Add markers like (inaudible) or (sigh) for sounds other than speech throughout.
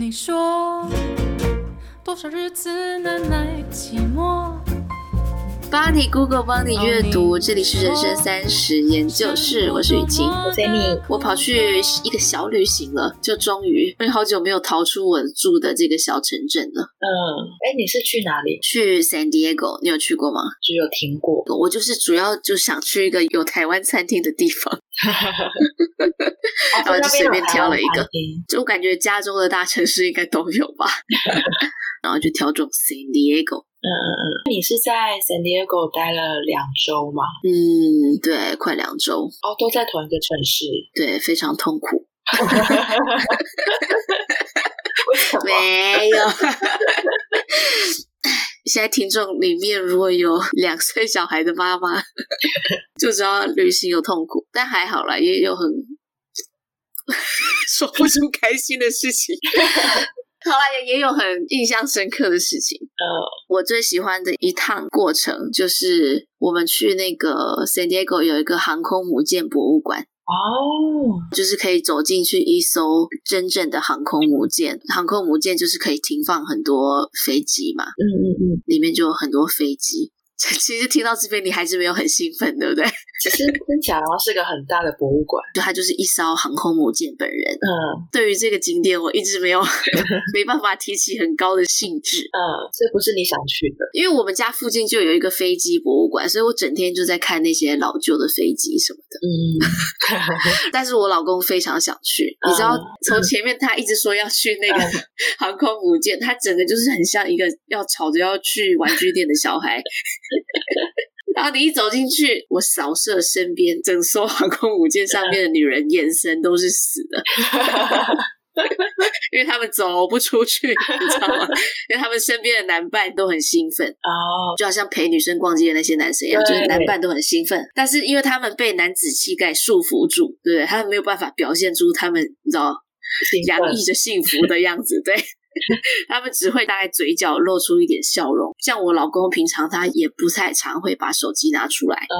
你说多少日子难耐寂寞？帮你 Google 帮你阅读，这里是人生三十研究室，我是雨晴，我是你。我跑去一个小旅行了，就终于因为好久没有逃出我住的这个小城镇了。嗯，哎，你是去哪里？去 San Diego，你有去过吗？只有听过。我就是主要就想去一个有台湾餐厅的地方，(laughs) 然后就随便挑了一个，就我感觉加州的大城市应该都有吧，(laughs) 然后就挑中 San Diego。嗯嗯嗯，你是在 San Diego 待了两周吗？嗯，对，快两周。哦，都在同一个城市。对，非常痛苦。(laughs) 没有。现在听众里面如果有两岁小孩的妈妈，(laughs) 就知道旅行有痛苦，但还好啦，也有很 (laughs) 说不出开心的事情。好啦，也也有很印象深刻的事情。呃，uh, 我最喜欢的一趟过程就是我们去那个 San Diego 有一个航空母舰博物馆。哦，oh. 就是可以走进去一艘真正的航空母舰。航空母舰就是可以停放很多飞机嘛。嗯嗯嗯，里面就有很多飞机。(laughs) 其实听到这边，你还是没有很兴奋，对不对？其实听起来是个很大的博物馆，(laughs) 就它就是一艘航空母舰本人。嗯，对于这个景点，我一直没有 (laughs) 没办法提起很高的兴致。嗯，这不是你想去的，因为我们家附近就有一个飞机博物馆，所以我整天就在看那些老旧的飞机什么的。嗯，但是我老公非常想去，你知道，从前面他一直说要去那个航空母舰，他整个就是很像一个要吵着要去玩具店的小孩。(laughs) 然后你一走进去，我扫射身边整艘航空母舰上面的女人，眼神都是死的，(laughs) 因为他们走不出去，你知道吗？因为他们身边的男伴都很兴奋。哦，就好像陪女生逛街的那些男生一样，就是男伴都很兴奋，但是因为他们被男子气概束缚住，对不对？他们没有办法表现出他们你知道洋溢着幸福的样子，对。(laughs) 他们只会大概嘴角露出一点笑容，像我老公平常他也不太常会把手机拿出来，嗯，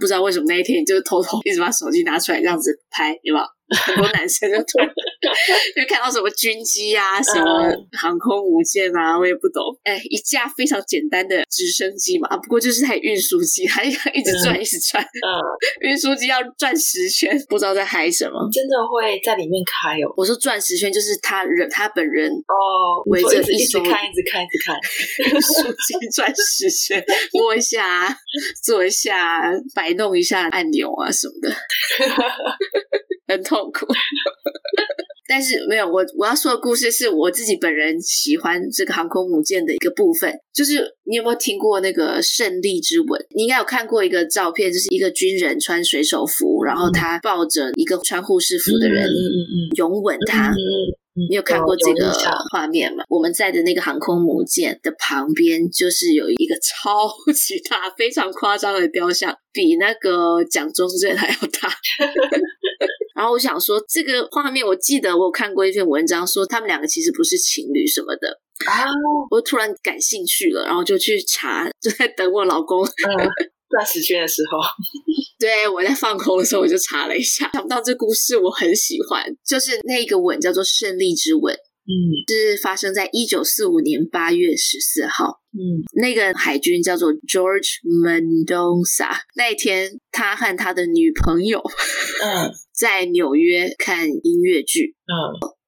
不知道为什么那一天就偷偷一直把手机拿出来这样子拍，有没有？很多男生就突然 (laughs) 就看到什么军机啊，什么航空母舰啊，我也不懂。哎，一架非常简单的直升机嘛，不过就是台运输机，还要一直转，一直转。嗯，运输机要转十圈，不知道在嗨什么。真的会在里面开哦？我说转十圈就是他人，他本人哦，围着一直看，一直看，一直看，运输机转十圈，(laughs) 摸一下，坐一下，摆弄一下按钮啊什么的。(laughs) 很痛苦，(laughs) 但是没有我我要说的故事是我自己本人喜欢这个航空母舰的一个部分，就是你有没有听过那个胜利之吻？你应该有看过一个照片，就是一个军人穿水手服，然后他抱着一个穿护士服的人，嗯嗯嗯，拥吻他。你有看过这个画面吗？我们在的那个航空母舰的旁边，就是有一个超级大、非常夸张的雕像，比那个蒋中正还要大。然后我想说，这个画面，我记得我有看过一篇文章，说他们两个其实不是情侣什么的啊。我突然感兴趣了，然后就去查，就在等我老公。嗯钻石圈的时候，(laughs) 对，我在放空的时候，我就查了一下，想不到这故事我很喜欢，就是那个吻叫做胜利之吻，嗯，是发生在一九四五年八月十四号，嗯，那个海军叫做 George Mendoza，那一天他和他的女朋友，嗯，(laughs) 在纽约看音乐剧，嗯，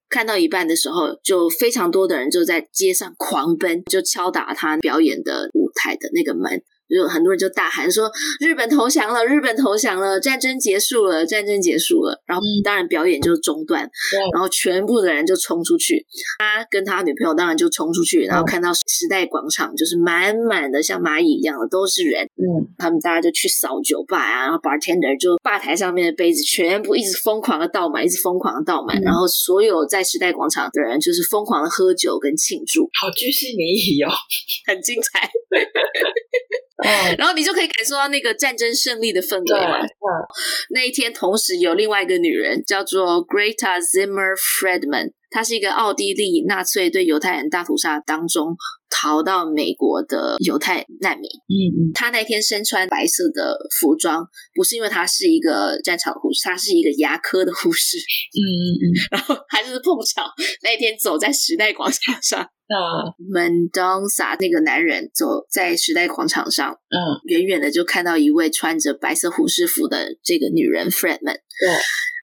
看到一半的时候，就非常多的人就在街上狂奔，就敲打他表演的舞台的那个门。就很多人就大喊说：“日本投降了！日本投降了！战争结束了！战争结束了！”然后当然表演就中断，嗯、然后全部的人就冲出去。他跟他女朋友当然就冲出去，然后看到时代广场就是满满的像蚂蚁一样的都是人。嗯，他们大家就去扫酒吧啊，然后 bartender 就吧台上面的杯子全部一直疯狂的倒满，一直疯狂的倒满，嗯、然后所有在时代广场的人就是疯狂的喝酒跟庆祝，好巨细靡遗哦，(laughs) 很精彩。(laughs) 嗯，然后你就可以感受到那个战争胜利的氛围嘛。嗯，那一天同时有另外一个女人叫做 Greta Zimmer Friedman，她是一个奥地利纳粹对犹太人大屠杀当中逃到美国的犹太难民。嗯嗯，他那天身穿白色的服装，不是因为他是一个战场护士，他是一个牙科的护士。嗯嗯嗯，(laughs) 然后他就是碰巧那天走在时代广场上，嗯，Mendonça 那个男人走在时代广场上，嗯，远远的就看到一位穿着白色护士服的这个女人 Fredman。对。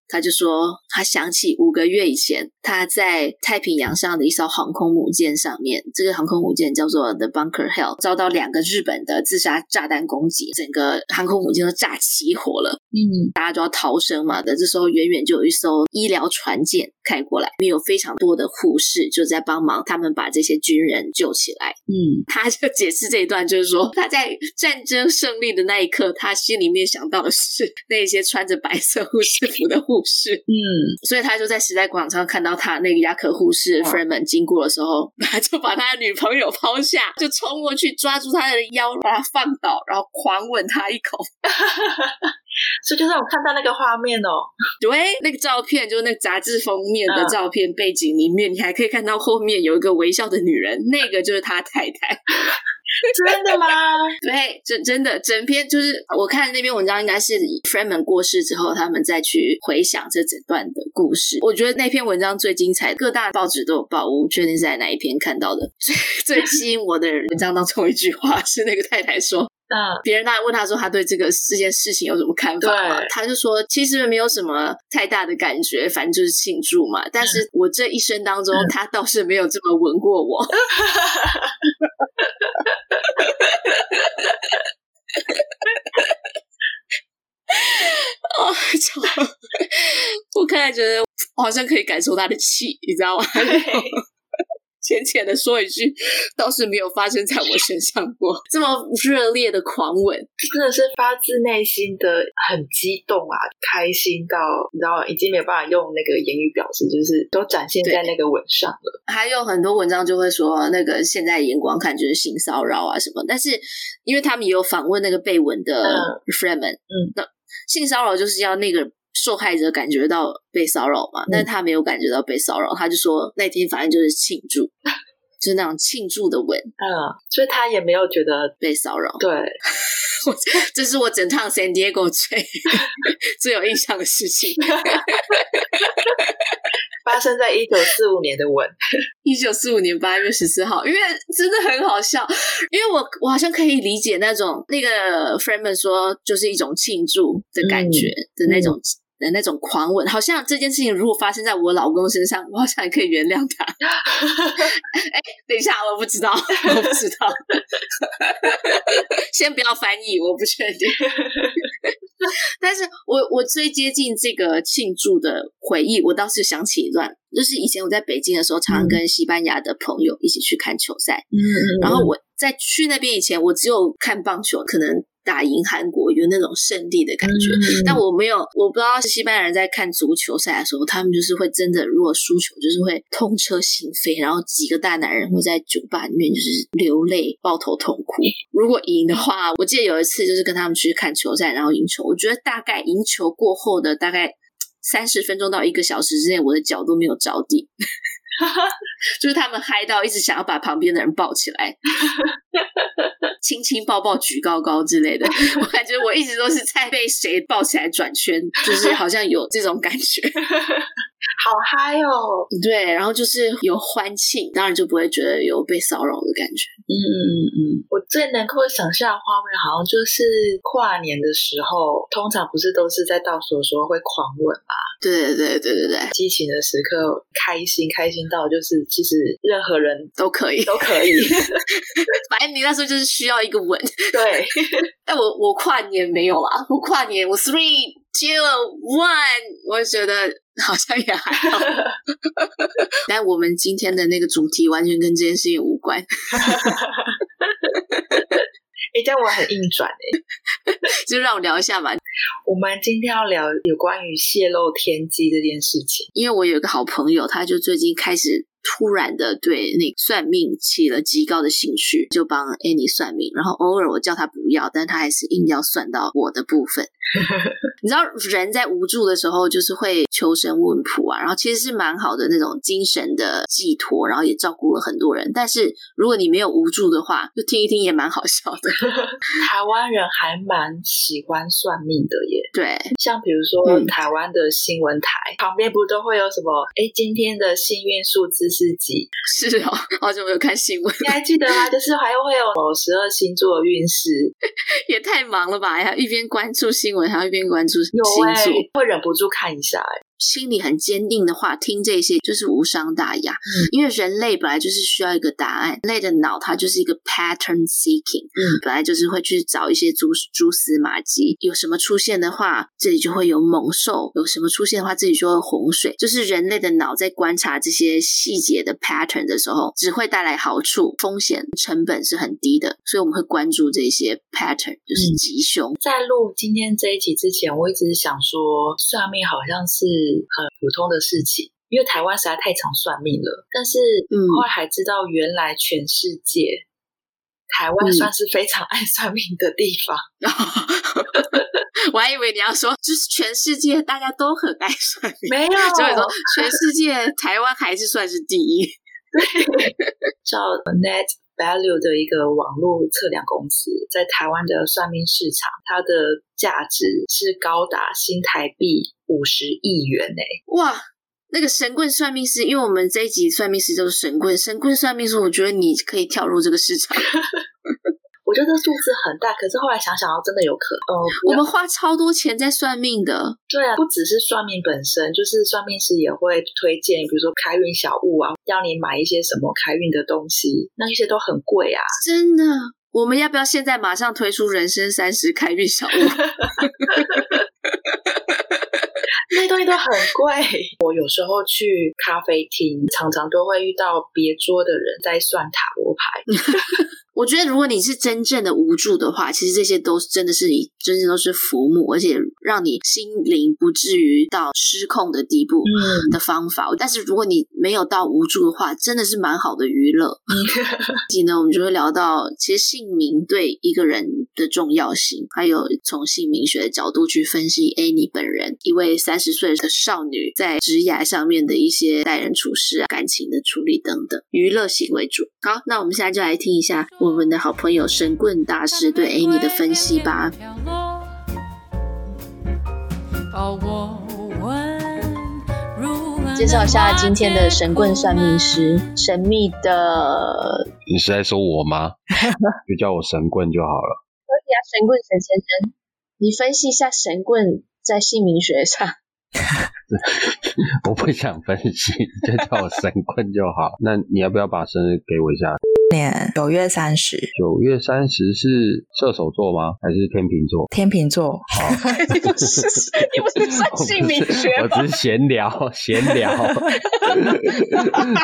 他就说，他想起五个月以前，他在太平洋上的一艘航空母舰上面，这个航空母舰叫做 The Bunker Hill，遭到两个日本的自杀炸弹攻击，整个航空母舰都炸起火了。嗯，大家都要逃生嘛。的这时候，远远就有一艘医疗船舰开过来，有非常多的护士就在帮忙他们把这些军人救起来。嗯，他就解释这一段，就是说他在战争胜利的那一刻，他心里面想到的是那些穿着白色护士服的护。士，嗯，所以他就在时代广场上看到他那个牙科护士 Freeman 经过的时候，(laughs) 他就把他的女朋友抛下，就冲过去抓住他的腰，把他放倒，然后狂吻他一口。所以就让我看到那个画面哦，(laughs) 对，那个照片就是那个杂志封面的照片，背景里面你还可以看到后面有一个微笑的女人，那个就是他太太。(laughs) 真的吗？(laughs) 对，真真的，整篇就是我看那篇文章，应该是 Freeman 过世之后，他们再去回想这整段的故事。我觉得那篇文章最精彩，各大报纸都有报，我不确定是在哪一篇看到的。最最吸引我的文章当中一句话是那个太太说：“嗯，别人当然问他说他对这个这件事情有什么看法嘛？他就说其实没有什么太大的感觉，反正就是庆祝嘛。但是我这一生当中，他倒是没有这么吻过我。(laughs) ”哦，操！我看来觉得我好像可以感受他的气，你知道吗？浅浅的说一句，倒是没有发生在我身上过这么热烈的狂吻，真的是发自内心的很激动啊，开心到你知道吗？已经没有办法用那个言语表示，就是都展现在那个吻上了。还有很多文章就会说，那个现在眼光看就是性骚扰啊什么，但是因为他们也有访问那个被吻的 Freeman，嗯，那性骚扰就是要那个。受害者感觉到被骚扰嘛，但他没有感觉到被骚扰，他就说那天反正就是庆祝，(laughs) 就是那种庆祝的吻，嗯，所以他也没有觉得被骚扰。对，(laughs) 我这是我整趟 San Diego 最 (laughs) 最有印象的事情。发生在一九四五年的吻，一九四五年八月十四号，因为真的很好笑，因为我我好像可以理解那种那个 Freeman 说就是一种庆祝的感觉的那种。的那种狂吻，好像这件事情如果发生在我老公身上，我好像也可以原谅他。(laughs) 哎，等一下，我不知道，我不知道，(laughs) 先不要翻译，我不确定。但是我我最接近这个庆祝的回忆，我倒是想起一段，就是以前我在北京的时候，常常跟西班牙的朋友一起去看球赛。嗯，然后我在去那边以前，我只有看棒球，可能。打赢韩国有那种胜利的感觉，嗯、但我没有，我不知道是西班牙人在看足球赛的时候，他们就是会真的，如果输球，就是会痛彻心扉，然后几个大男人会在酒吧里面就是流泪、抱头痛哭。如果赢的话，我记得有一次就是跟他们去看球赛，然后赢球，我觉得大概赢球过后的大概三十分钟到一个小时之内，我的脚都没有着地。(laughs) 就是他们嗨到一直想要把旁边的人抱起来，(laughs) 亲亲抱抱举高高之类的。(laughs) 我感觉我一直都是在被谁抱起来转圈，就是好像有这种感觉。(laughs) 好嗨哦！对，然后就是有欢庆，当然就不会觉得有被骚扰的感觉。嗯嗯嗯嗯，我最能够想象的画面，好像就是跨年的时候，通常不是都是在倒数的时候会狂吻吗？对对对对对对，激情的时刻，开心开心到就是其实任何人都可以都可以，反正你那时候就是需要一个吻。对，(laughs) 但我我跨年没有啦，我跨年我 three two one，我觉得。好像也还好，(laughs) 但我们今天的那个主题完全跟这件事情无关。(laughs) 哎，这样我很硬转哎，就让我聊一下吧。我们今天要聊有关于泄露天机这件事情，因为我有一个好朋友，他就最近开始突然的对那算命起了极高的兴趣，就帮 Annie 算命。然后偶尔我叫他不要，但他还是硬要算到我的部分。(laughs) 你知道人在无助的时候，就是会求神问卜啊，然后其实是蛮好的那种精神的寄托，然后也照顾了很多人。但是如果你没有无助的话，就听一听也蛮好笑的。(laughs) 台湾人还蛮喜欢算命的耶。对，像比如说台湾的新闻台、嗯、旁边不都会有什么？哎，今天的幸运数字是几？是哦，好久没有看新闻，你还记得吗？就是还会有某十二星座运势，也太忙了吧？还要一边关注新闻。我还要一边关注星座，会忍不住看一下哎。心里很坚定的话，听这些就是无伤大雅。嗯，因为人类本来就是需要一个答案，人类的脑它就是一个 pattern seeking，嗯，本来就是会去找一些蛛蛛丝马迹。有什么出现的话，这里就会有猛兽；有什么出现的话，这里就会洪水。就是人类的脑在观察这些细节的 pattern 的时候，只会带来好处，风险成本是很低的。所以我们会关注这些 pattern，就是吉凶。嗯，在录今天这一集之前，我一直想说，算命好像是。很普通的事情，因为台湾实在太常算命了。但是，嗯，后来还知道原来全世界，台湾算是非常爱算命的地方。嗯、(laughs) 我还以为你要说，就是全世界大家都很爱算命，没有，所以说全世界台湾还是算是第一。(laughs) 叫 Net Value 的一个网络测量公司，在台湾的算命市场，它的价值是高达新台币五十亿元诶！哇，那个神棍算命师，因为我们这一集算命师都是神棍，神棍算命师，我觉得你可以跳入这个市场。(laughs) 我觉得数字很大，可是后来想想，真的有可能。哦，我们花超多钱在算命的。对啊，不只是算命本身，就是算命师也会推荐，比如说开运小物啊，要你买一些什么开运的东西，那些都很贵啊。真的，我们要不要现在马上推出人生三十开运小物？(laughs) 那些东西都很贵。我有时候去咖啡厅，常常都会遇到别桌的人在算塔罗牌。(laughs) 我觉得，如果你是真正的无助的话，其实这些都是真的是你真正都是浮木，而且让你心灵不至于到失控的地步的方法。嗯、但是如果你没有到无助的话，真的是蛮好的娱乐。(laughs) 以及呢，我们就会聊到其实姓名对一个人的重要性，还有从姓名学的角度去分析 Annie 本人一位三十岁的少女在职涯上面的一些待人处事啊、感情的处理等等，娱乐型为主。好，那我们现在就来听一下。我们的好朋友神棍大师对 Annie 的分析吧。介绍一下今天的神棍算命师，神秘的。你是在说我吗？(laughs) 就叫我神棍就好了。可以啊，神棍神先生，你分析一下神棍在姓名学上。(laughs) 我不想分析，就叫我神棍就好。那你要不要把生日给我一下？年九月三十，九月三十是射手座吗？还是天秤座？天秤座。你不是你不是算姓名学吗？我只是闲聊，闲聊。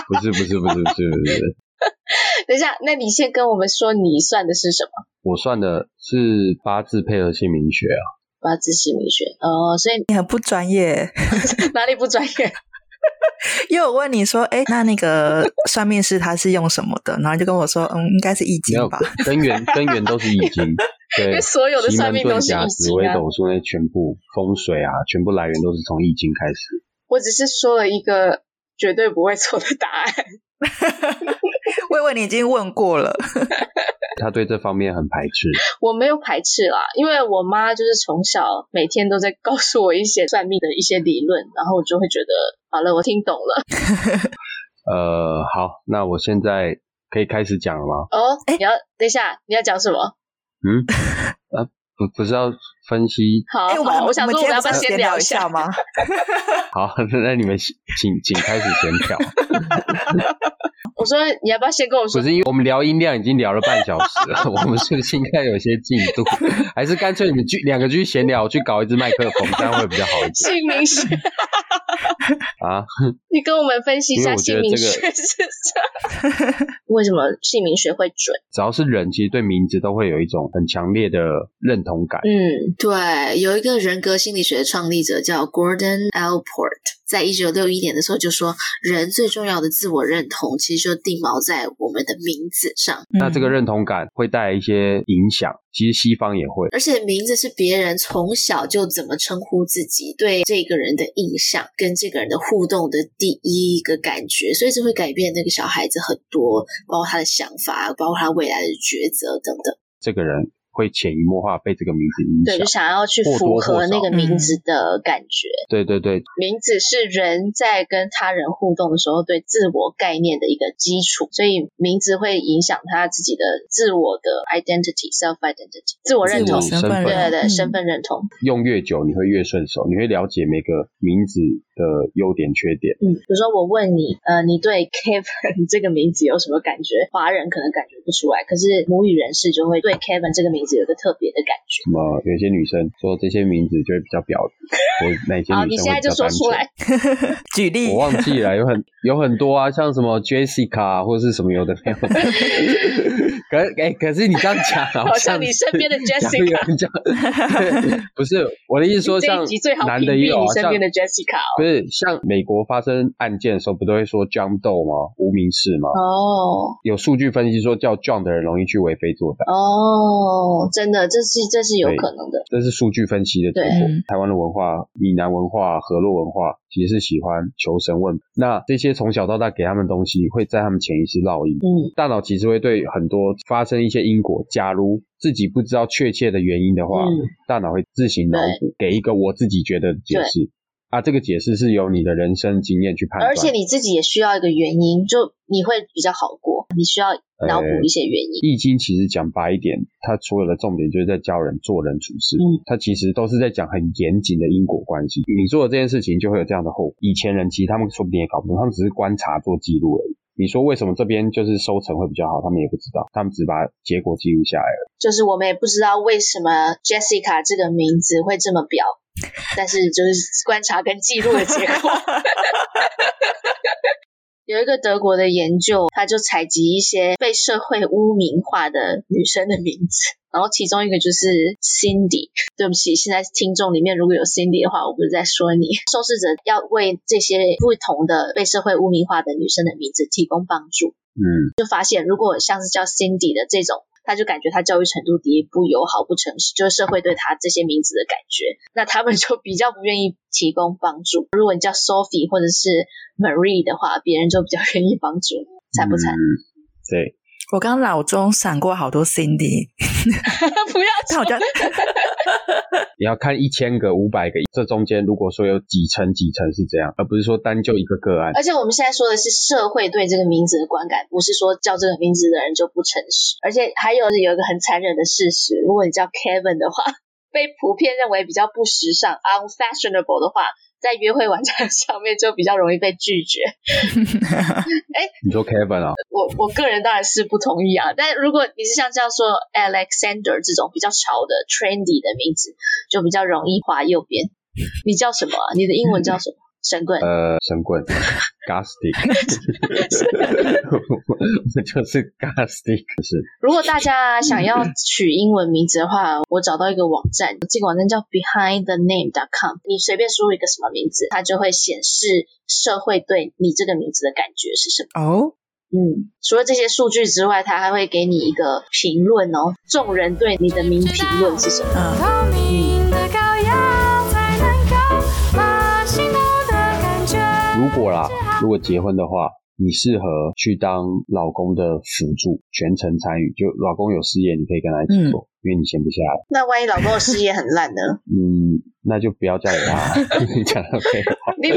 不是不是不是不是不是。(laughs) 等一下，那你先跟我们说，你算的是什么？我算的是八字配合姓名学啊。八字姓名学哦，所以你很不专业。(laughs) 哪里不专业？(laughs) 因为我问你说，哎，那那个算命师他是用什么的？然后就跟我说，嗯，应该是易经吧。根源 (laughs) 根源都是易经，对，因为所有的算命都是易经啊。紫微斗数那全部风水啊，全部来源都是从易经开始。我只是说了一个绝对不会错的答案。(laughs) 我以为你已经问过了。他对这方面很排斥。我没有排斥啦，因为我妈就是从小每天都在告诉我一些算命的一些理论，然后我就会觉得，好了，我听懂了。(laughs) 呃，好，那我现在可以开始讲了吗？哦，哎，你要等一下，你要讲什么？嗯，(laughs) 啊，不，不是要分析？好，我想说，我们要不要先聊一下吗？(laughs) 好，那你们请请开始闲聊。我说你要不要先跟我说？不是，因为我们聊音量已经聊了半小时了，(laughs) 我们是不是应该有些进度？(laughs) 还是干脆你们去两个去闲聊，我去搞一支麦克风，这样会比较好一点。姓名学，(laughs) 啊，你跟我们分析一下姓名学是这啥？为什么姓名学会准？只要是人，其实对名字都会有一种很强烈的认同感。嗯，对，有一个人格心理学的创立者叫 Gordon Allport。在一九六一年的时候，就说人最重要的自我认同，其实就定锚在我们的名字上。那这个认同感会带来一些影响，其实西方也会。而且名字是别人从小就怎么称呼自己，对这个人的印象，跟这个人的互动的第一个感觉，所以这会改变那个小孩子很多，包括他的想法，包括他未来的抉择等等。这个人。会潜移默化被这个名字影响，对，就想要去符合那个名字的感觉。对对对，名字是人在跟他人互动的时候对自我概念的一个基础，所以名字会影响他自己的自我的 identity，self identity，自我认同，身份，对对对，嗯、身份认同。用越久，你会越顺手，你会了解每个名字的优点缺点。嗯，比如说我问你，呃，你对 Kevin (laughs) 这个名字有什么感觉？华人可能感觉不出来，可是母语人士就会对 Kevin 这个名字。有个特别的感觉。什么？有些女生说这些名字就会比较婊子，我哪些女生你现在就说出来。(laughs) 举例，我忘记了，有很有很多啊，像什么 Jessica 或者是什么有的没有的。(laughs) 可哎，可是你这样讲，好像你身边的 Jessica。不是我的意思，说像男的也有，身边的 Jessica。不是像美国发生案件的时候，不都会说 John Doe 吗？无名氏吗？哦。有数据分析说，叫 John 的人容易去为非作歹。哦，真的，这是这是有可能的。这是数据分析的结果。台湾的文化、闽南文化、河洛文化，其实是喜欢求神问。那这些从小到大给他们东西，会在他们潜意识烙印。嗯，大脑其实会对很多。发生一些因果，假如自己不知道确切的原因的话，嗯、大脑会自行脑补，给一个我自己觉得的解释。啊，这个解释是由你的人生经验去判断，而且你自己也需要一个原因，就你会比较好过。你需要脑补一些原因。易经其实讲白一点，它所有的重点就是在教人做人处事。嗯，它其实都是在讲很严谨的因果关系。你做了这件事情就会有这样的后果。以前人其实他们说不定也搞不懂，他们只是观察做记录而已。你说为什么这边就是收成会比较好？他们也不知道，他们只把结果记录下来了。就是我们也不知道为什么 Jessica 这个名字会这么表，但是就是观察跟记录的结果。(laughs) 有一个德国的研究，他就采集一些被社会污名化的女生的名字。然后其中一个就是 Cindy，对不起，现在听众里面如果有 Cindy 的话，我不是在说你。受试者要为这些不同的被社会污名化的女生的名字提供帮助，嗯，就发现如果像是叫 Cindy 的这种，他就感觉他教育程度低、不友好、不诚实，就是社会对他这些名字的感觉，那他们就比较不愿意提供帮助。如果你叫 Sophie 或者是 Marie 的话，别人就比较愿意帮助，惨不惨？嗯，对。我刚脑中闪过好多 Cindy，(laughs) 不要吵吵架。(laughs) 你要看一千个、五百个，这中间如果说有几层几层是这样，而不是说单就一个个案。而且我们现在说的是社会对这个名字的观感，不是说叫这个名字的人就不诚实。而且还有有一个很残忍的事实，如果你叫 Kevin 的话，(laughs) 被普遍认为比较不时尚 （unfashionable） 的话。在约会网站 (laughs) 上面就比较容易被拒绝。(laughs) 哎，你说 Kevin 啊？我我个人当然是不同意啊。但如果你是像叫做 Alexander 这种比较潮的 trendy 的名字，就比较容易滑右边。你叫什么啊？你的英文叫什么？神棍？呃，神棍。(laughs) Gastic，就是 Gastic，是。如果大家想要取英文名字的话，我找到一个网站，这个网站叫 BehindTheName.com。你随便输入一个什么名字，它就会显示社会对你这个名字的感觉是什么。哦，oh? 嗯，除了这些数据之外，它还会给你一个评论哦，众人对你的名评论是什么？嗯。过啦。如果结婚的话，你适合去当老公的辅助，全程参与。就老公有事业，你可以跟他一起做，嗯、因为你闲不下来。那万一老公的事业很烂呢？(laughs) 嗯。那就不要嫁给他，(laughs) 你讲的可以。你，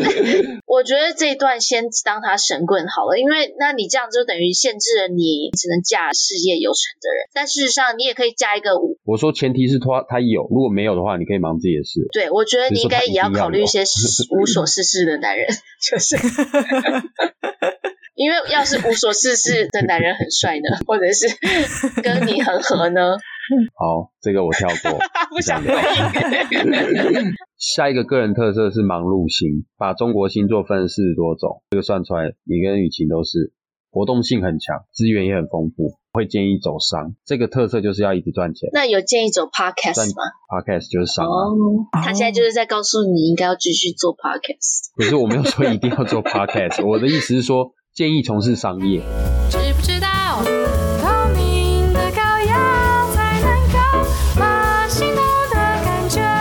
我觉得这一段先当他神棍好了，因为那你这样就等于限制了你只能嫁事业有成的人。但事实上，你也可以嫁一个五。我说前提是他他有，如果没有的话，你可以忙自己的事。对，我觉得你应该也要考虑一些 (laughs) 无所事事的男人，就是。因为要是无所事事的男人很帅呢，(laughs) 或者是跟你很合呢，(laughs) 好，这个我跳过，(laughs) 不想回应。下一个个人特色是忙碌型，把中国星座分四十多种，这个算出来，你跟雨晴都是。活动性很强，资源也很丰富，会建议走商。这个特色就是要一直赚钱。那有建议走 podcast 吗？podcast 就是商啊。哦，他现在就是在告诉你应该要继续做 podcast。可是我没有说一定要做 podcast，我的意思是说建议从事商业。知不知道？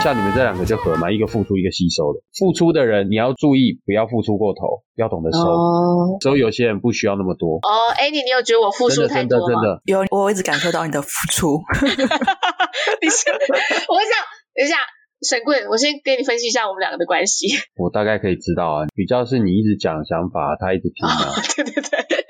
像你们这两个就合嘛，一个付出，一个吸收的。付出的人你要注意，不要付出过头，要懂得收。哦。所以有些人不需要那么多。哦，Annie，你有觉得我付出太多吗？真的，真的，真的。有，我一直感受到你的付出。(laughs) (laughs) 你是，我想，等一下，神棍，我先给你分析一下我们两个的关系。(laughs) (laughs) 我大概可以知道啊，比较是你一直讲想法，他一直听啊。(laughs) 哦、对对对。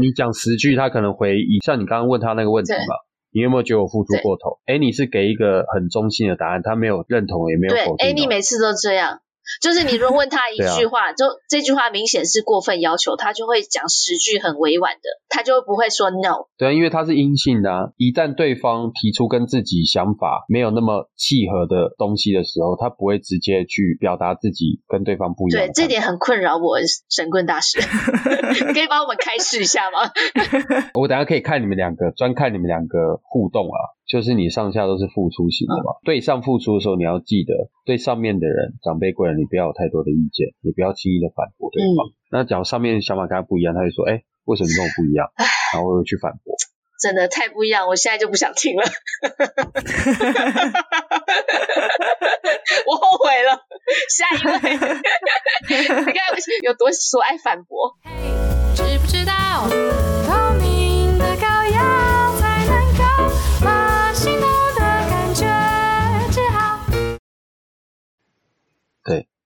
你讲十句，他可能回一像你刚刚问他那个问题嘛。你有没有觉得我付出过头？哎，你是给一个很中性的答案，他没有认同，也没有否定。对，哎，你每次都这样。就是你如果问他 (laughs) 一句话，啊、就这句话明显是过分要求，他就会讲十句很委婉的，他就不会说 no。对啊，因为他是阴性的啊，一旦对方提出跟自己想法没有那么契合的东西的时候，他不会直接去表达自己跟对方不一样。对，这点很困扰我，神棍大师，(laughs) 你可以帮我们开示一下吗？(laughs) 我等下可以看你们两个，专看你们两个互动啊。就是你上下都是付出型的嘛，嗯、对上付出的时候，你要记得对上面的人、长辈贵人，你不要有太多的意见，也不要轻易的反驳对方。嗯、那假如上面想法跟他不一样，他就说：“哎、欸，为什么跟我不一样？”然后我就去反驳。(laughs) 真的太不一样，我现在就不想听了。(laughs) 我后悔了。下一位，(laughs) 你看有多说爱反驳。知不知道？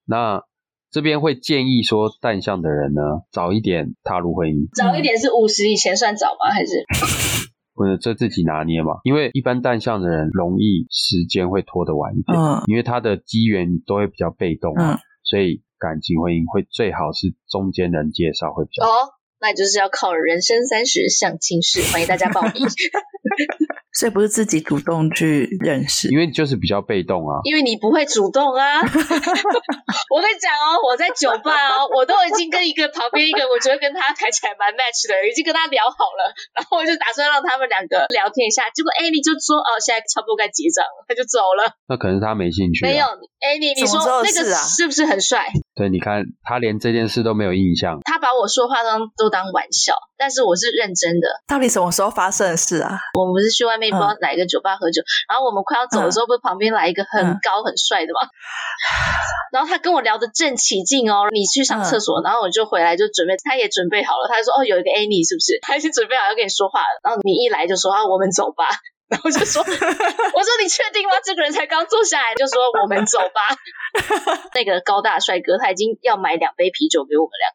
那这边会建议说，淡相的人呢，早一点踏入婚姻。早一点是五十以前算早吗？还是？或者，这自己拿捏嘛。因为一般淡相的人容易时间会拖得晚一点，嗯，因为他的机缘都会比较被动啊，嗯，所以感情婚姻会最好是中间人介绍会比较好。哦，那就是要靠人生三十相亲室，欢迎大家报名。(laughs) 所以不是自己主动去认识，因为就是比较被动啊。因为你不会主动啊。(laughs) 我跟你讲哦，我在酒吧哦，我都已经跟一个旁边一个，我觉得跟他看起来蛮 match 的，已经跟他聊好了，然后我就打算让他们两个聊天一下。结果 Amy 就说哦，现在差不多该结账了，他就走了。那可能是他没兴趣啊。没有，Amy，你说那个是不是很帅？对，你看他连这件事都没有印象，他把我说话当都当玩笑，但是我是认真的。到底什么时候发生的事啊？我们不是去外面不知道哪一个酒吧喝酒，嗯、然后我们快要走的时候，不是旁边来一个很高很帅的吗？嗯、(sighs) 然后他跟我聊得正起劲哦，你去上厕所，嗯、然后我就回来就准备，他也准备好了，他就说哦，有一个 Annie 是不是？他已经准备好要跟你说话了，然后你一来就说啊，我们走吧。然后就说，(laughs) 我说你确定吗？这个人才刚坐下来，就说我们走吧。(laughs) 那个高大帅哥他已经要买两杯啤酒给我们两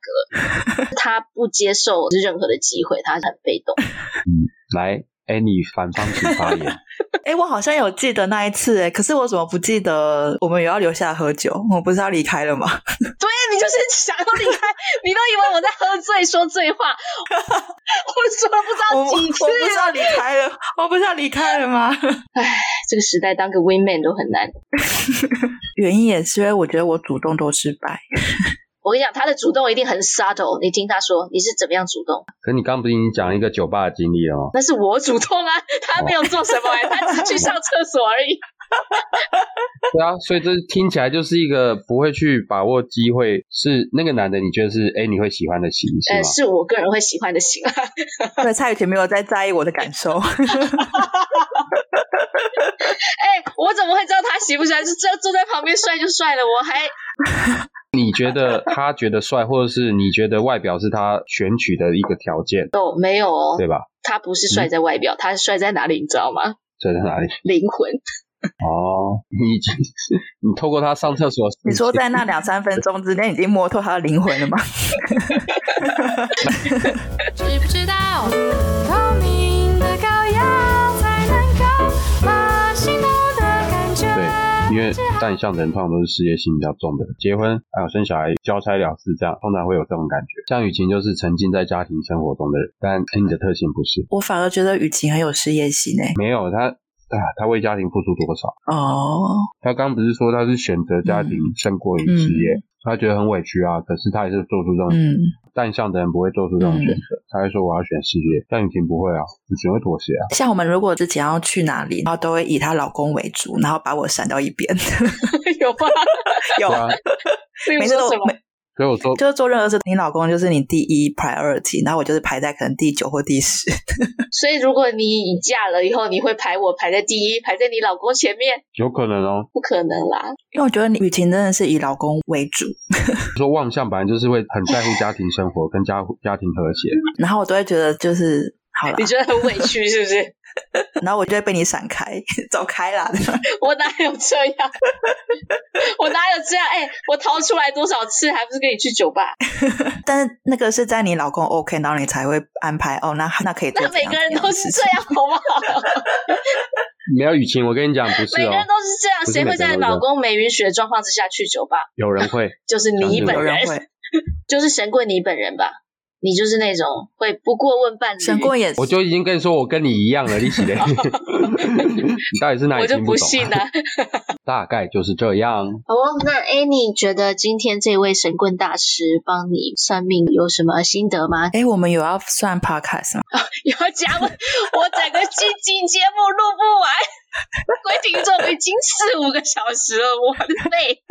个了，(laughs) 他不接受任何的机会，他很被动。嗯，来。哎，你反方请发言。(laughs) 哎，我好像有记得那一次，哎，可是我怎么不记得我们有要留下喝酒？我不是要离开了吗？(laughs) 对，你就是想要离开，你都以为我在喝醉说醉话。(laughs) 我说了不知道几次我，我不是要离开了，我不是要离开了吗？哎，这个时代当个 wingman 都很难。原因也是因为我觉得我主动都失败。我跟你讲，他的主动一定很 subtle。你听他说，你是怎么样主动？可是你刚不是已经讲一个酒吧的经历了吗？那是我主动啊，(laughs) 他没有做什么、欸，哦、他只是去上厕所而已。(laughs) 对啊，所以这听起来就是一个不会去把握机会，是那个男的，你觉得是哎你会喜欢的型是吗？呃，是我个人会喜欢的型啊。(laughs) 对，蔡雨婷没有在在意我的感受。(laughs) 哎、欸，我怎么会知道他喜不喜欢？就只要坐在旁边帅就帅了，我还。(laughs) 你觉得他觉得帅，或者是你觉得外表是他选取的一个条件？哦，没有哦，对吧？他不是帅在外表，嗯、他是帅在哪里？你知道吗？帅在哪里？灵魂。哦，你你透过他上厕所，(laughs) 你说在那两三分钟之内已经摸透他的灵魂了吗？知不知道？因为单向的人通常都是事业心比较重的，结婚还有生小孩交差了事，这样通常会有这种感觉。像雨晴就是沉浸在家庭生活中的人，但你的特性不是。我反而觉得雨晴很有事业心诶。没有他啊，他为家庭付出多少？哦，他刚不是说他是选择家庭胜过于事业？嗯嗯他觉得很委屈啊，可是他也是做出这种单向的人不会做出这种选择，嗯、他会说我要选事业，但雨晴不会啊，雨晴会妥协啊。像我们如果之前要去哪里，然后都会以她老公为主，然后把我闪到一边。(laughs) 有吗？(laughs) 有啊，(laughs) 没说什么。所以我说，就是做任何事，你老公就是你第一 priority，然后我就是排在可能第九或第十。(laughs) 所以如果你嫁了以后，你会排我排在第一，排在你老公前面？有可能哦，不可能啦，因为我觉得你雨晴真的是以老公为主。(laughs) 说望向本来就是会很在乎家庭生活跟家家庭和谐，然后我都会觉得就是好了，你觉得很委屈是不是？(laughs) 然后我就会被你闪开，(laughs) 走开啦！(laughs) 我哪有这样？我哪有这样？哎、欸，我逃出来多少次，还不是跟你去酒吧？但是那个是在你老公 OK，然后你才会安排哦。那那可以做。那每个人都是这样，好不好？没有雨晴，我跟你讲，不是、哦。每个人都是这样，谁会在老公没允许的状况之下去酒吧？有人会，就是你本人会，就是神棍你本人吧。你就是那种会不过问伴侣，神棍也，我就已经跟你说我跟你一样了，你起来 (laughs) (laughs) 你到底是哪里？我就不信了。(laughs) 大概就是这样。好哦，那 Annie 觉得今天这位神棍大师帮你算命有什么心得吗？哎，我们有要算 Podcast 吗？哦、有加问，我整个这集节目录不完，各位听众已经四五个小时了，我很累。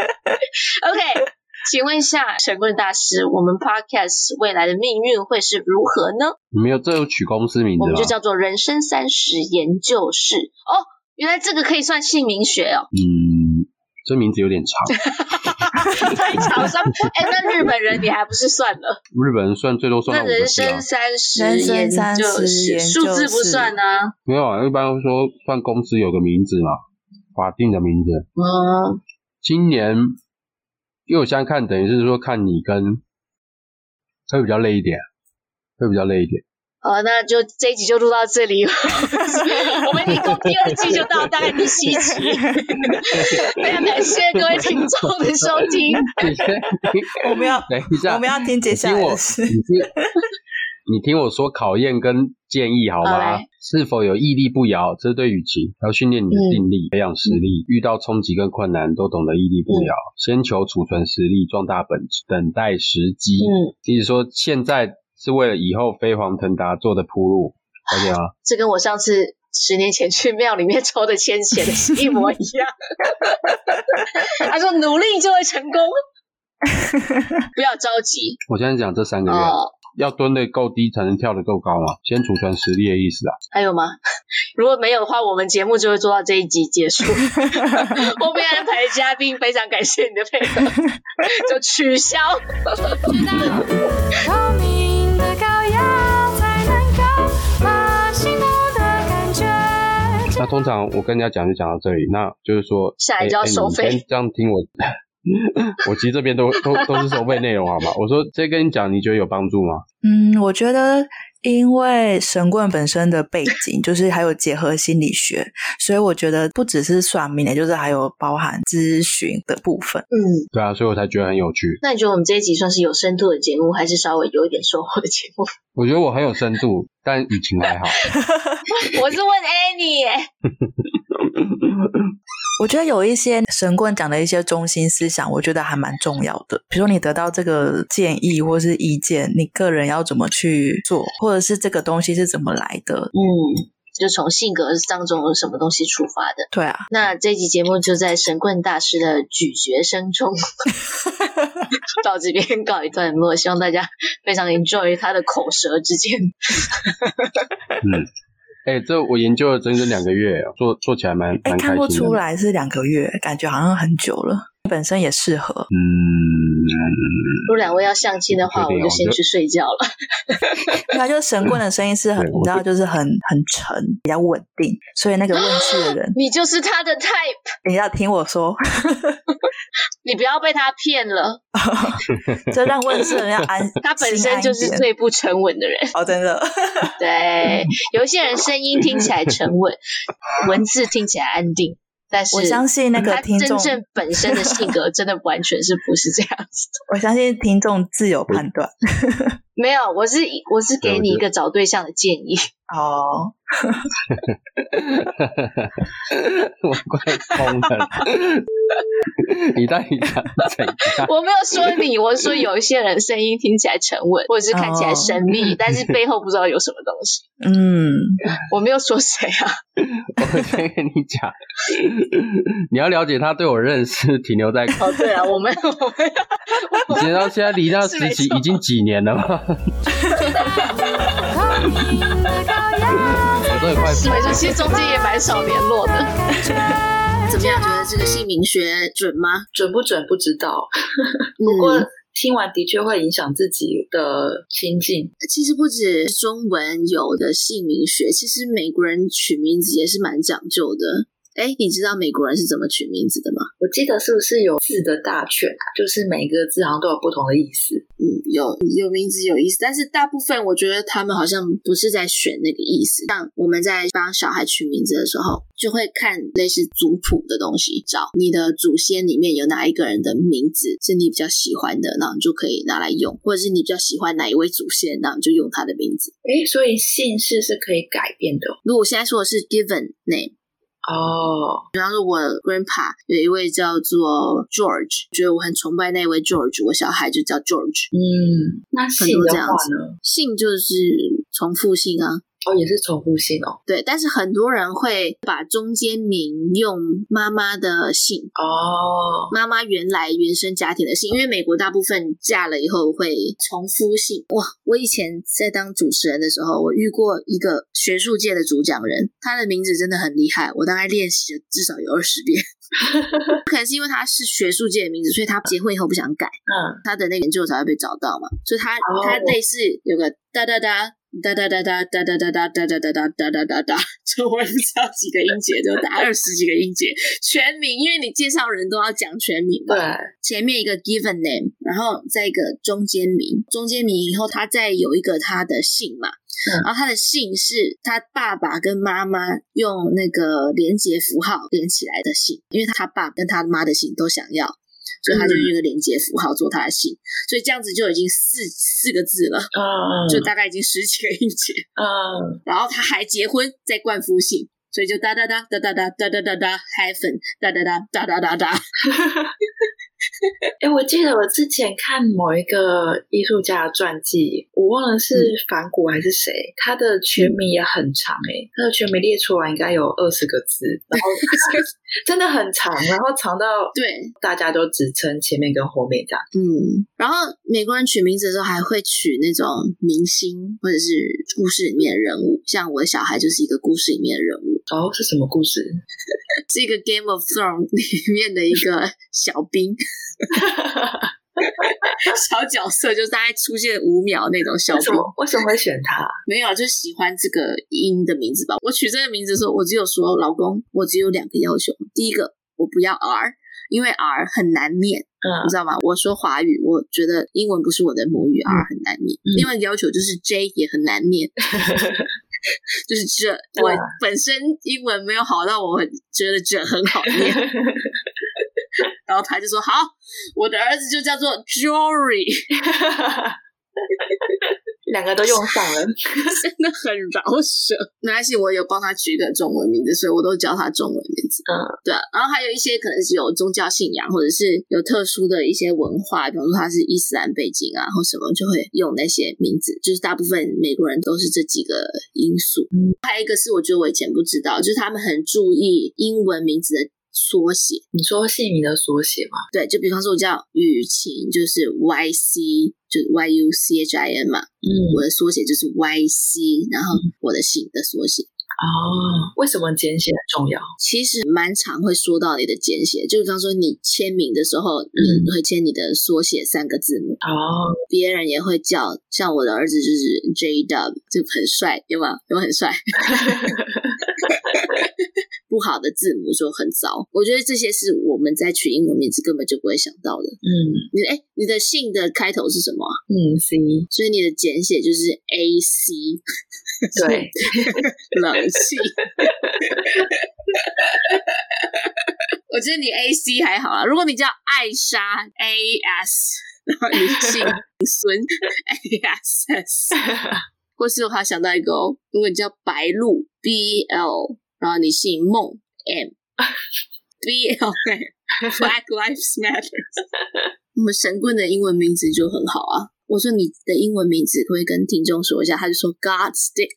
OK。请问一下神棍大师，我们 Podcast 未来的命运会是如何呢？没有，这有取公司名字？我们就叫做人生三十研究室。哦，原来这个可以算姓名学哦。嗯，这名字有点长。(laughs) 太长算？哎，那日本人你还不是算了？日本人算最多算到五个字啊。那人生三十研究室，数字不算呢？没有啊，一般说算公司有个名字嘛，法定的名字。嗯，今年。因为我现在看，等于是说看你跟会比较累一点，会比较累一点。好，那就这一集就录到这里。(laughs) 我们一共第二季就到大概第七集。非常感谢各位听众的收听。我们要 (laughs) 等一下，我们要听接下来的事。你听我说，考验跟建议好吗？是否有屹立不摇？这是对雨晴，要训练你的定力，嗯、培养实力。遇到冲击跟困难，都懂得屹立不摇。嗯、先求储存实力，壮大本质，等待时机。嗯，其实说现在是为了以后飞黄腾达做的铺路，了解吗？这跟我上次十年前去庙里面抽的签写的是 (laughs) 一模一样。(laughs) 他说努力就会成功，(laughs) 不要着急。我现在讲这三个月。哦要蹲得够低才能跳得够高嘛，先储存实力的意思啊。还有吗？(laughs) 如果没有的话，我们节目就会做到这一集结束。(laughs) 后面安排的嘉宾非常感谢你的配合，就取消。那通常我跟人家讲就讲到这里，那就是说下一就要收费。欸欸、这样听我。(laughs) 我其实这边都都都是收费内容，好吗？我说这跟你讲，你觉得有帮助吗？嗯，我觉得因为神棍本身的背景 (laughs) 就是还有结合心理学，所以我觉得不只是算命，也就是还有包含咨询的部分。嗯，对啊，所以我才觉得很有趣。那你觉得我们这一集算是有深度的节目，还是稍微有一点收获的节目？我觉得我很有深度，但雨晴还好。(laughs) 我是问 Annie。(laughs) 我觉得有一些神棍讲的一些中心思想，我觉得还蛮重要的。比如说，你得到这个建议或是意见，你个人要怎么去做，或者是这个东西是怎么来的？嗯，就从性格当中有什么东西出发的？对啊。那这集节目就在神棍大师的咀嚼声中 (laughs) 到这边告一段落，希望大家非常 enjoy 他的口舌之间。嗯。哎、欸，这我研究了整整两个月，做做起来蛮蛮开心的。看不出来是两个月，感觉好像很久了。本身也适合。嗯。如果两位要相亲的话，我就先去睡觉了。(laughs) 那就是神棍的声音是很，你知道，就是很很沉，比较稳定，所以那个问世的人，(laughs) 你就是他的 type。你要听我说，(laughs) 你不要被他骗了。这让问事的人要安，他本身就是最不沉稳的人。哦，真的。对，有一些人声音听起来沉稳，文字听起来安定。但是我相信那个听众真正本身的性格真的完全是不是这样子。(laughs) 我相信听众自有判断。(laughs) 没有，我是我是给你一个找对象的建议 (laughs) 哦。(laughs) 我快疯了！你到底想怎样？我没有说你，我是说有一些人声音听起来沉稳，(laughs) 或者是看起来神秘，哦、但是背后不知道有什么东西。嗯，我没有说谁啊。我先跟你讲，你要了解他对我认识停留在哦，对啊，我们我们你知道现在离那时期已经几年了吗？我都也快是没错，其实中间也蛮少联络的。怎么样？觉得这个姓名学准吗？准不准不知道。不过听完的确会影响自己的心境。其实不止中文有的姓名学，其实美国人取名字也是蛮讲究的。哎，你知道美国人是怎么取名字的吗？我记得是不是有字的大全啊？就是每个字好像都有不同的意思。嗯，有有名字有意思，但是大部分我觉得他们好像不是在选那个意思。像我们在帮小孩取名字的时候，就会看类似族谱的东西，找你的祖先里面有哪一个人的名字是你比较喜欢的，那你就可以拿来用；或者是你比较喜欢哪一位祖先，那你就用他的名字。哎，所以姓氏是可以改变的。如果我现在说的是 given name。哦，比方说，我 grandpa 有一位叫做 George，觉得我很崇拜那位 George，我小孩就叫 George。嗯，那姓的话呢？姓就是重复姓啊。哦，也是重复姓哦。对，但是很多人会把中间名用妈妈的姓哦，妈妈原来原生家庭的姓，因为美国大部分嫁了以后会重复姓。哇，我以前在当主持人的时候，我遇过一个学术界的主讲人，他的名字真的很厉害，我大概练习了至少有二十遍。(laughs) 可能是因为他是学术界的名字，所以他结婚以后不想改，嗯，他的那个研究才会被找到嘛，所以他、哦、他类似有个哒哒哒。哒哒哒哒哒哒哒哒哒哒哒哒哒哒哒哒，这我也不知道几个音节，就打二十几个音节。全名，因为你介绍人都要讲全名嘛。对，前面一个 given name，然后再一个中间名，中间名以后他再有一个他的姓嘛。然后他的姓是他爸爸跟妈妈用那个连接符号连起来的姓，因为他爸跟他妈的姓都想要。所以他就用一个连接符号做他的姓，嗯，所以这样子就已经四四个字了，嗯，就大概已经十几个音节，嗯，然后他还结婚再冠夫姓，所以就哒哒哒哒哒哒哒哒哒哒 hyphen 哒哒哒哒哒哒哒。(laughs) (laughs) 哎，我记得我之前看某一个艺术家的传记，我忘了是反谷还是谁，嗯、他的全名也很长哎，他的全名列出来应该有二十个字，然后 (laughs) 真的很长，然后长到对大家都只称前面跟后面这样。嗯，然后美国人取名字的时候还会取那种明星或者是故事里面的人物，像我的小孩就是一个故事里面的人物。哦，是什么故事？(laughs) 是一个《Game of Thrones》里面的一个小兵。(laughs) 小角色就是大概出现五秒那种小兵，为什么会选他？没有，就喜欢这个音的名字吧。我取这个名字的时候，我只有说老公，我只有两个要求。第一个，我不要 R，因为 R 很难念，嗯，你知道吗？我说华语，我觉得英文不是我的母语，嗯，R 很难念。嗯，另外一个要求就是 J 也很难念，(laughs) (laughs) 就是这我本身英文没有好到我觉得这很好 (laughs) 念。然后他就说：“好，我的儿子就叫做 Jory，(laughs) 两个都用上了，(laughs) 真的很饶舌。没关系，我有帮他取一个中文名字，所以我都叫他中文名字。嗯，对。然后还有一些可能是有宗教信仰，或者是有特殊的一些文化，比方说他是伊斯兰背景啊，或什么，就会用那些名字。就是大部分美国人都是这几个因素。嗯，还有一个是我觉得我以前不知道，就是他们很注意英文名字的。”缩写，你说姓名的缩写吗？对，就比方说我叫雨晴，就是 Y C，就是 Y U C H I N 嘛。嗯，我的缩写就是 Y C，然后我的姓的缩写。哦，为什么简写很重要？其实蛮常会说到你的简写，就比方说你签名的时候，嗯，你会签你的缩写三个字母。哦，别人也会叫，像我的儿子就是 J Dub，就很帅，有吗？有很帅。(laughs) (laughs) 不好的字母就很糟。我觉得这些是我们在取英文名字根本就不会想到的。嗯，你哎，你的姓的开头是什么？嗯，C，所以你的简写就是 A C。(laughs) 对，(laughs) 冷气。我觉得你 A C 还好啊，如果你叫艾莎 A S，然后你姓孙 A S S，或是我还想到一个哦，如果你叫白鹿 B L，然后你姓孟 M (laughs) B L M，Black (laughs) Lives Matter，(laughs) 我们神棍的英文名字就很好啊。我说你的英文名字可以跟听众说一下，他就说 God Stick。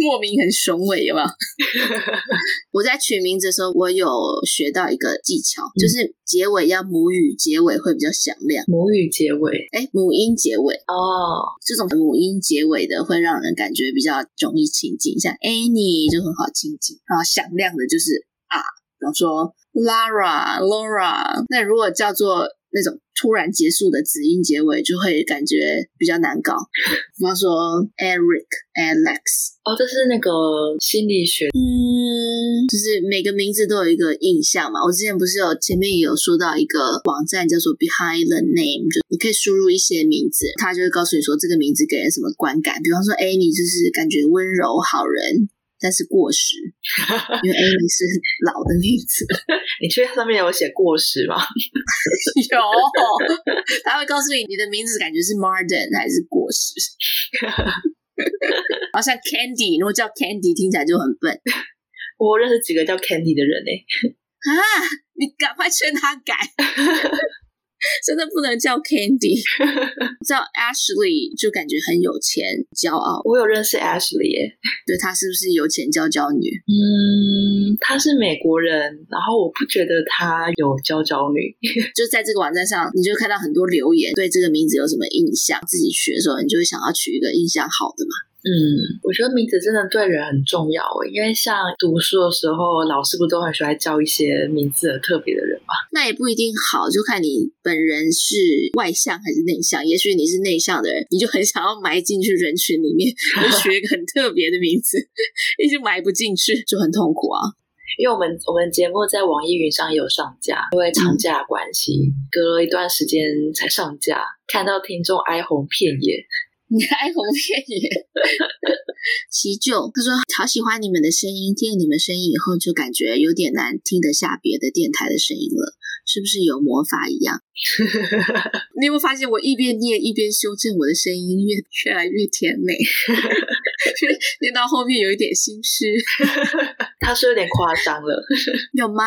莫名很雄伟，有没有？(laughs) 我在取名字的时候，我有学到一个技巧，嗯、就是结尾要母语结尾会比较响亮。母语结尾，哎，母音结尾哦，这种母音结尾的会让人感觉比较容易亲近，像 Annie 就很好亲近。然后响亮的就是啊，比方说 Lara、Laura。那如果叫做那种突然结束的子音结尾，就会感觉比较难搞。比方说 Eric、Alex，哦，这是那个心理学，嗯，就是每个名字都有一个印象嘛。我之前不是有前面也有说到一个网站叫做 Behind the Name，就你可以输入一些名字，它就会告诉你说这个名字给人什么观感。比方说 Amy 就是感觉温柔好人。但是过时，因为 Amy 是老的名字。(laughs) 你确定上面有写过时吗？(laughs) 有，他会告诉你你的名字感觉是 Marden 还是过时。(laughs) 好像 Candy，如果叫 Candy 听起来就很笨。我认识几个叫 Candy 的人呢。啊，你赶快劝他改。真的不能叫 Candy，(laughs) 叫 Ashley 就感觉很有钱、骄傲。我有认识 Ashley 耶，对，她是不是有钱娇娇女？嗯，她是美国人，然后我不觉得她有娇娇女。(laughs) 就在这个网站上，你就看到很多留言，对这个名字有什么印象？自己取的时候，你就会想要取一个印象好的嘛。嗯，我觉得名字真的对人很重要诶，因为像读书的时候，老师不都很喜欢叫一些名字很特别的人吗？那也不一定好，就看你本人是外向还是内向。也许你是内向的人，你就很想要埋进去人群里面，就取一个很特别的名字，一直埋不进去，就很痛苦啊。因为我们我们节目在网易云上也有上架，因为长假关系，嗯、隔了一段时间才上架，看到听众哀鸿遍野。你哀鸿遍野，其旧他说好喜欢你们的声音，听了你们声音以后就感觉有点难听得下别的电台的声音了，是不是有魔法一样？(laughs) 你有没有发现我一边念一边修正我的声音，越越来越甜美，(laughs) 念到后面有一点心虚，(laughs) 他说有点夸张了，(laughs) 有吗？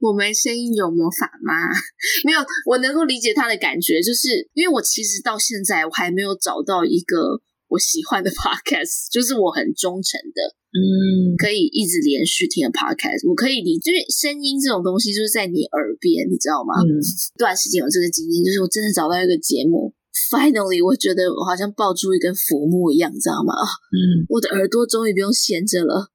我们声音有魔法吗？(laughs) 没有，我能够理解他的感觉，就是因为我其实到现在我还没有找到一个我喜欢的 (laughs) podcast，就是我很忠诚的，嗯，可以一直连续听的 podcast。我可以理解，因为声音这种东西就是在你耳边，你知道吗？嗯，这段时间有这个经验，就是我真的找到一个节目，finally，我觉得我好像抱住一根浮木一样，你知道吗？嗯，我的耳朵终于不用闲着了。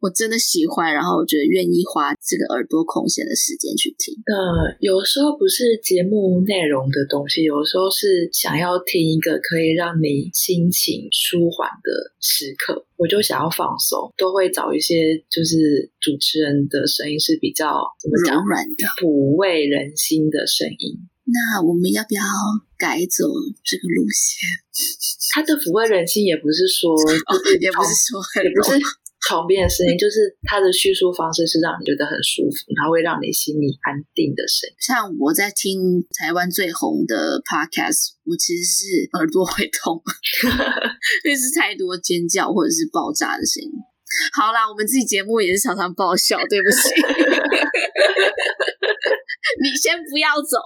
我真的喜欢，然后我觉得愿意花这个耳朵空闲的时间去听。呃，有时候不是节目内容的东西，有时候是想要听一个可以让你心情舒缓的时刻，我就想要放松，都会找一些就是主持人的声音是比较怎么讲，软的、抚慰人心的声音。那我们要不要改走这个路线？他的抚慰人心也不是说，(laughs) 哦，也不是说很，也不是。床边的声音，(laughs) 就是它的叙述方式是让你觉得很舒服，然后会让你心里安定的声音。像我在听台湾最红的 podcast，我其实是耳朵会痛，(laughs) 因为是太多尖叫或者是爆炸的声音。好啦，我们自己节目也是常常爆笑，对不起。(laughs) 你先不要走。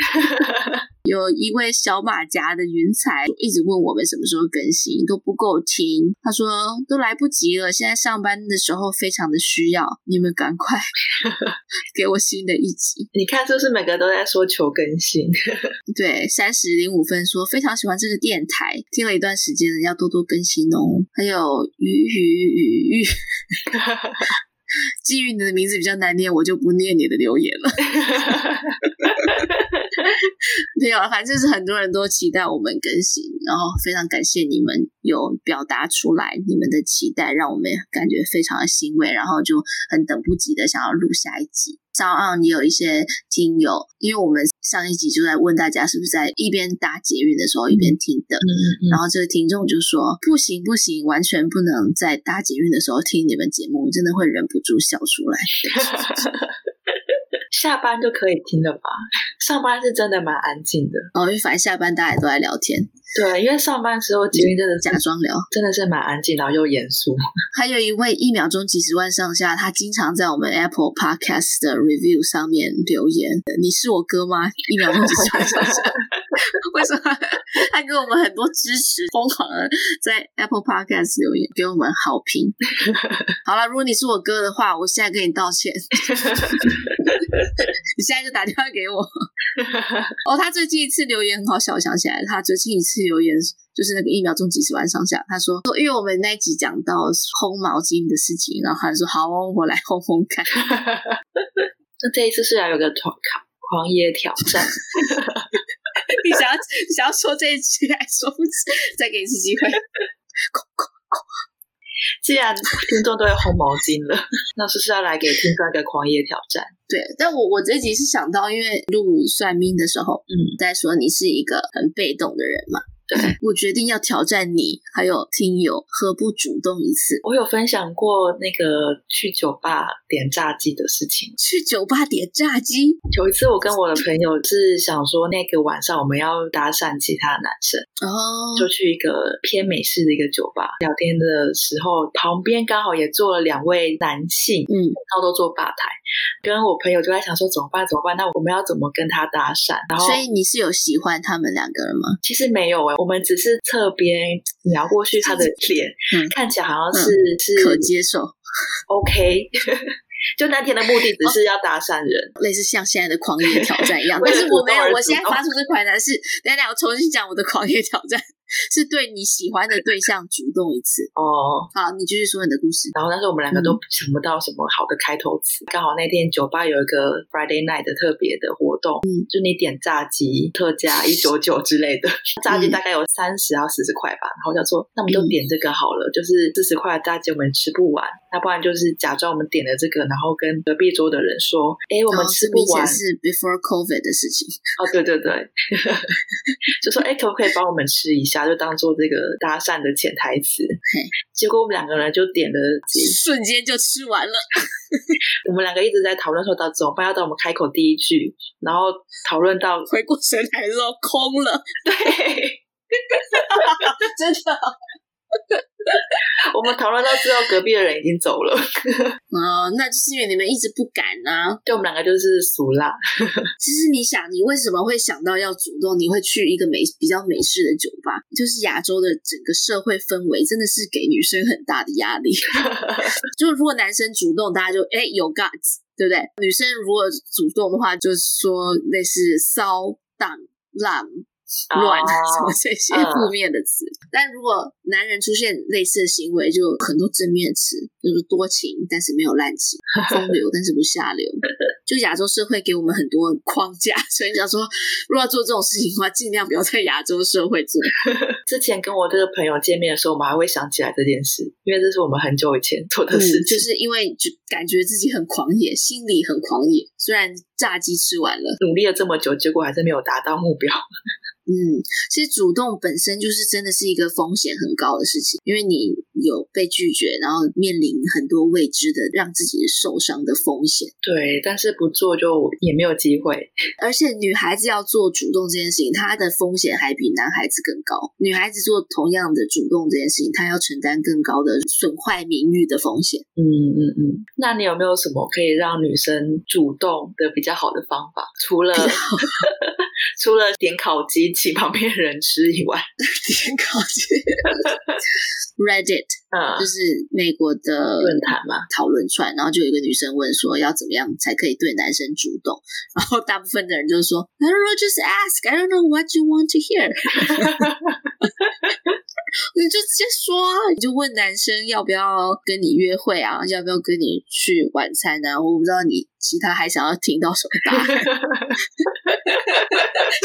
(laughs) 有一位小马甲的云彩一直问我们什么时候更新，都不够听。他说都来不及了，现在上班的时候非常的需要，你们赶快 (laughs) 给我新的一集。你看，是不是每个都在说求更新？(laughs) 对，三十零五分说非常喜欢这个电台，听了一段时间了，要多多更新哦。还有鱼鱼鱼鱼。基于你的名字比较难念，我就不念你的留言了。(laughs) 没有，反正就是很多人都期待我们更新，然后非常感谢你们有表达出来你们的期待，让我们感觉非常的欣慰，然后就很等不及的想要录下一集。SoundOn 也有一些听友，因为我们上一集就在问大家是不是在一边搭捷运的时候一边听的，嗯嗯嗯，然后这个听众就说不行不行，完全不能在搭捷运的时候听你们节目，真的会忍不住笑出来。(laughs) 下班就可以听了吧？(laughs) 上班是真的蛮安静的哦，因为反正下班大家都在聊天。对，因为上班时候捷运真的假装聊，真的是蛮安静，然后又严肃。(laughs) 还有一位一秒钟几十万上下，他经常在我们 Apple Podcast 的 review 上面留言。你是我哥吗？一秒钟几十万上下，(laughs) (laughs) 为什么 (laughs) 他给我们很多支持，疯狂的在 Apple Podcast 留言，给我们好评。(laughs) 好了，如果你是我哥的话，我现在跟你道歉。你现在就打电话给我。哦，他最近一次留言很好笑，我想起来，他最近一次。留言就是那个一秒钟几十万上下，他说说，因为我们那集讲到烘毛巾的事情，然后他说好，我来烘烘看。那这一次是要有个狂狂野挑战，你想要你想要说这一句还说不起，再给一次机会。既然听众都有红毛巾了，(laughs) 那是不是要来给听众一个狂野挑战？对，但我我这集是想到，因为录算命的时候，嗯，在说你是一个很被动的人嘛。对，我决定要挑战你，还有听友，何不主动一次？我有分享过那个去酒吧点炸鸡的事情。去酒吧点炸鸡？有一次我跟我的朋友是想说，那个晚上我们要搭讪其他的男生，哦，就去一个偏美式的一个酒吧聊天的时候，旁边刚好也坐了两位男性，嗯，然后都坐吧台，跟我朋友就在想说怎么办？怎么办？那我们要怎么跟他搭讪？然后，所以你是有喜欢他们两个人吗？其实没有哎、欸。我们只是侧边瞄过去，他的脸、嗯、看起来好像是、嗯、是可接受，OK。(laughs) 就那天的目的只是要搭讪人，哦，类似像现在的狂野挑战一样。(laughs) 但是我没有，我现在发出这款难是，等下我重新讲我的狂野挑战。是对你喜欢的对象主动一次哦。好，你继续说你的故事。然后，但是我们两个都想不到什么好的开头词。刚、嗯、好那天酒吧有一个 Friday night 的特别的活动，嗯，就你点炸鸡特价一九九之类的，炸鸡大概有三十到四十块吧。然后我就说，那我们就点这个好了，嗯、就是四十块的炸鸡我们吃不完，那不然就是假装我们点了这个，然后跟隔壁桌的人说，哎，我们吃不完。是 before COVID 的事情。哦，对对对，(laughs) 就说，哎，可不可以帮我们吃一下？就当做这个搭讪的潜台词，结果我们两个人就点了，瞬间就吃完了。(laughs) 我们两个一直在讨论说到怎么办，要到我们开口第一句，然后讨论到回过神来的时候空了。(laughs) 对，(laughs) 真的。(laughs) 我们讨论到最后，隔壁的人已经走了。(laughs) 哦，那就是因为你们一直不敢啊。对，我们两个就是俗辣。(laughs) 其实你想，你为什么会想到要主动？你会去一个美比较美式的酒吧？就是亚洲的整个社会氛围真的是给女生很大的压力。就如果男生主动，大家就哎有 guts，对不对？女生如果主动的话，就是说类似骚荡浪。乱、oh, (laughs) 什么这些负面的词，uh, 但如果男人出现类似的行为，就很多正面词，就是多情但是没有滥情，(laughs) 风流但是不下流。(laughs) 就亚洲社会给我们很多框架，所以你想说，如果要做这种事情的话，尽量不要在亚洲社会做。之前跟我这个朋友见面的时候，我们还会想起来这件事，因为这是我们很久以前做的事情，嗯、就是因为就感觉自己很狂野，心里很狂野。虽然炸鸡吃完了，努力了这么久，结果还是没有达到目标。嗯，其实主动本身就是真的是一个风险很高的事情，因为你有被拒绝，然后面临很多未知的让自己受伤的风险。对，但是不做就也没有机会。而且女孩子要做主动这件事情，她的风险还比男孩子更高。女孩子做同样的主动这件事情，她要承担更高的损坏名誉的风险。嗯嗯嗯。那你有没有什么可以让女生主动的比较好的方法？除了 (laughs) 除了点烤鸡。请旁边人吃以外 (laughs) 点烤鸡。Reddit，嗯，就是美国的论坛嘛，讨论串，然后就有一个女生问说，要怎么样才可以对男生主动？然后大部分的人就说，I don't know, just ask. I don't know what you want to hear. (laughs) 你就直接说啊，你就问男生要不要跟你约会啊，要不要跟你去晚餐啊？我不知道你其他还想要听到什么答案。(laughs)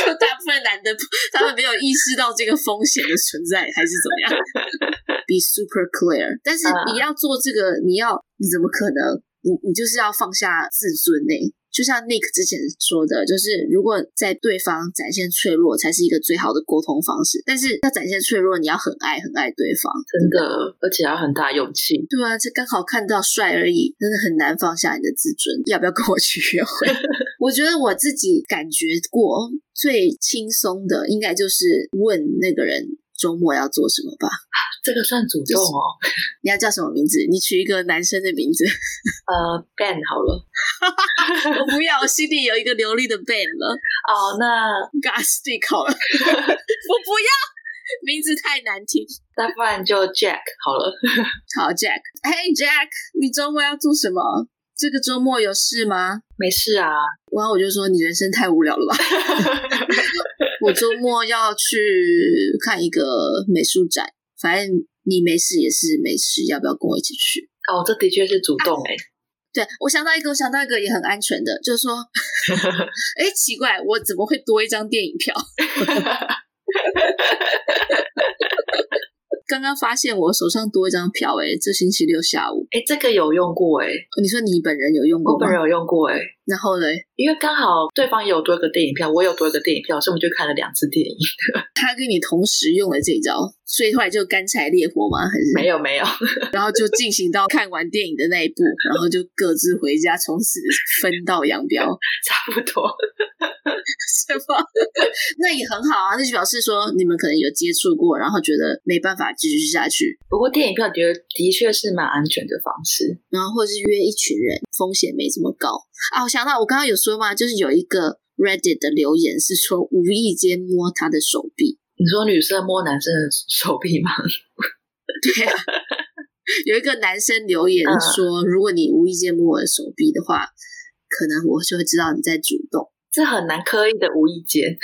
就大部分男的，他们没有意识到这个风险的存在，还是怎么样？Be super clear。但是你要做这个，你要你怎么可能？你你就是要放下自尊呢、欸。就像 Nick 之前说的，就是如果在对方展现脆弱，才是一个最好的沟通方式。但是要展现脆弱，你要很爱很爱对方，真的，而且要很大勇气。对啊，这刚好看到帅而已，真的很难放下你的自尊。要不要跟我去约会？(laughs) 我觉得我自己感觉过最轻松的，应该就是问那个人。周末要做什么吧？(laughs) 这个算主动哦。(laughs) 你要叫什么名字？你取一个男生的名字。呃，Ben 好了。(laughs) 我不要，我心里有一个流利的 Ben 了。哦，那 Gastic 好了。我不要，名字太难听。那不然就 Jack 好了。好，Jack。Hey Jack，你周末要做什么？这个周末有事吗？没事啊。然后我就说你人生太无聊了吧。(laughs) 我周末要去看一个美术展，反正你没事也是没事，要不要跟我一起去？哦，这的确是主动哎、欸。对，我想到一个，我想到一个也很安全的，就是说，(laughs) 哎，奇怪，我怎么会多一张电影票？刚刚发现我手上多一张票，哎，这星期六下午，哎，这个有用过哎。你说你本人有用过吗？我本人有用过哎。然后呢？因为刚好对方也有多一个电影票，我也有多一个电影票，所以我们就看了两次电影。(laughs) 他跟你同时用了这一招，所以后来就干柴烈火吗？还是没有没有？(laughs) 然后就进行到看完电影的那一步，然后就各自回家，从此分道扬镳，(laughs) 差不多。是吧？那也很好啊，那就表示说你们可能有接触过，然后觉得没办法继续下去。不过电影票觉得的确是蛮安全的方式，然后或者是约一群人，风险没这么高啊。我想到我刚刚有说嘛，就是有一个 Reddit 的留言是说无意间摸他的手臂。你说女生摸男生的手臂吗？(laughs) 对啊，有一个男生留言说，如果你无意间摸我的手臂的话，可能我就会知道你在主动。这很难刻意的无意间，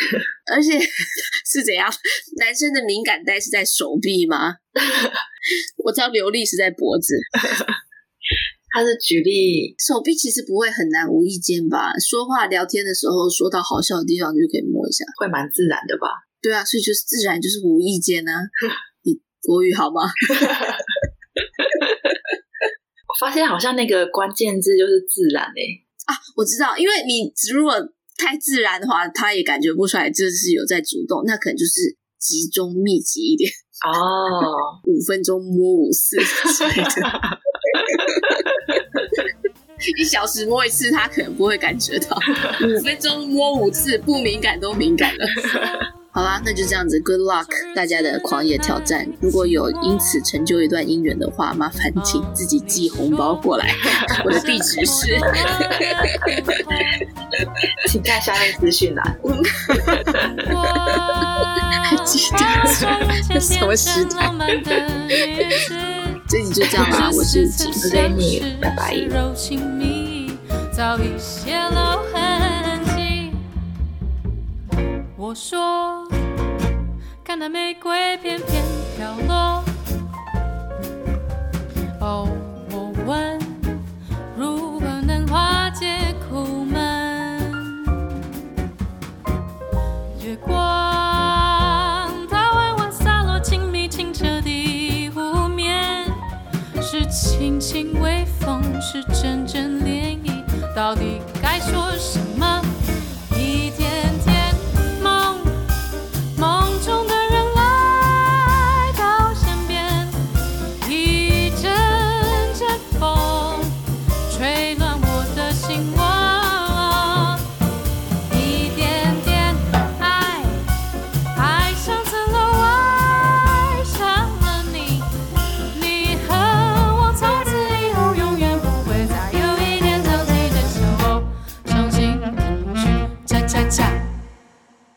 而且 (laughs) 是怎样？男生的敏感带是在手臂吗？(laughs) 我知道流利是在脖子。他的举例，手臂其实不会很难无意间吧？说话聊天的时候，说到好笑的地方就可以摸一下，会蛮自然的吧？(laughs) 对啊，所以就是自然，就是无意间啊。(laughs) 你国语好吗？(laughs) 我发现好像那个关键字就是自然诶、欸、啊，我知道，因为你如果太自然的话，他也感觉不出来这是有在主动，那可能就是集中密集一点哦，五分钟摸五次之类的。(laughs) 一小时摸一次，他可能不会感觉到；(laughs) 五分钟摸五次，不敏感都敏感了。好啦，那就这样子，Good luck，大家的狂野挑战。如果有因此成就一段姻缘的话，麻烦请自己寄红包过来。我的地址是，(laughs) 请看下面资讯栏。还记得这什么时代？这集就这样吧，我是主持人你，拜拜。我说，看那玫瑰片片飘落。是真正涟漪，到底该说什么？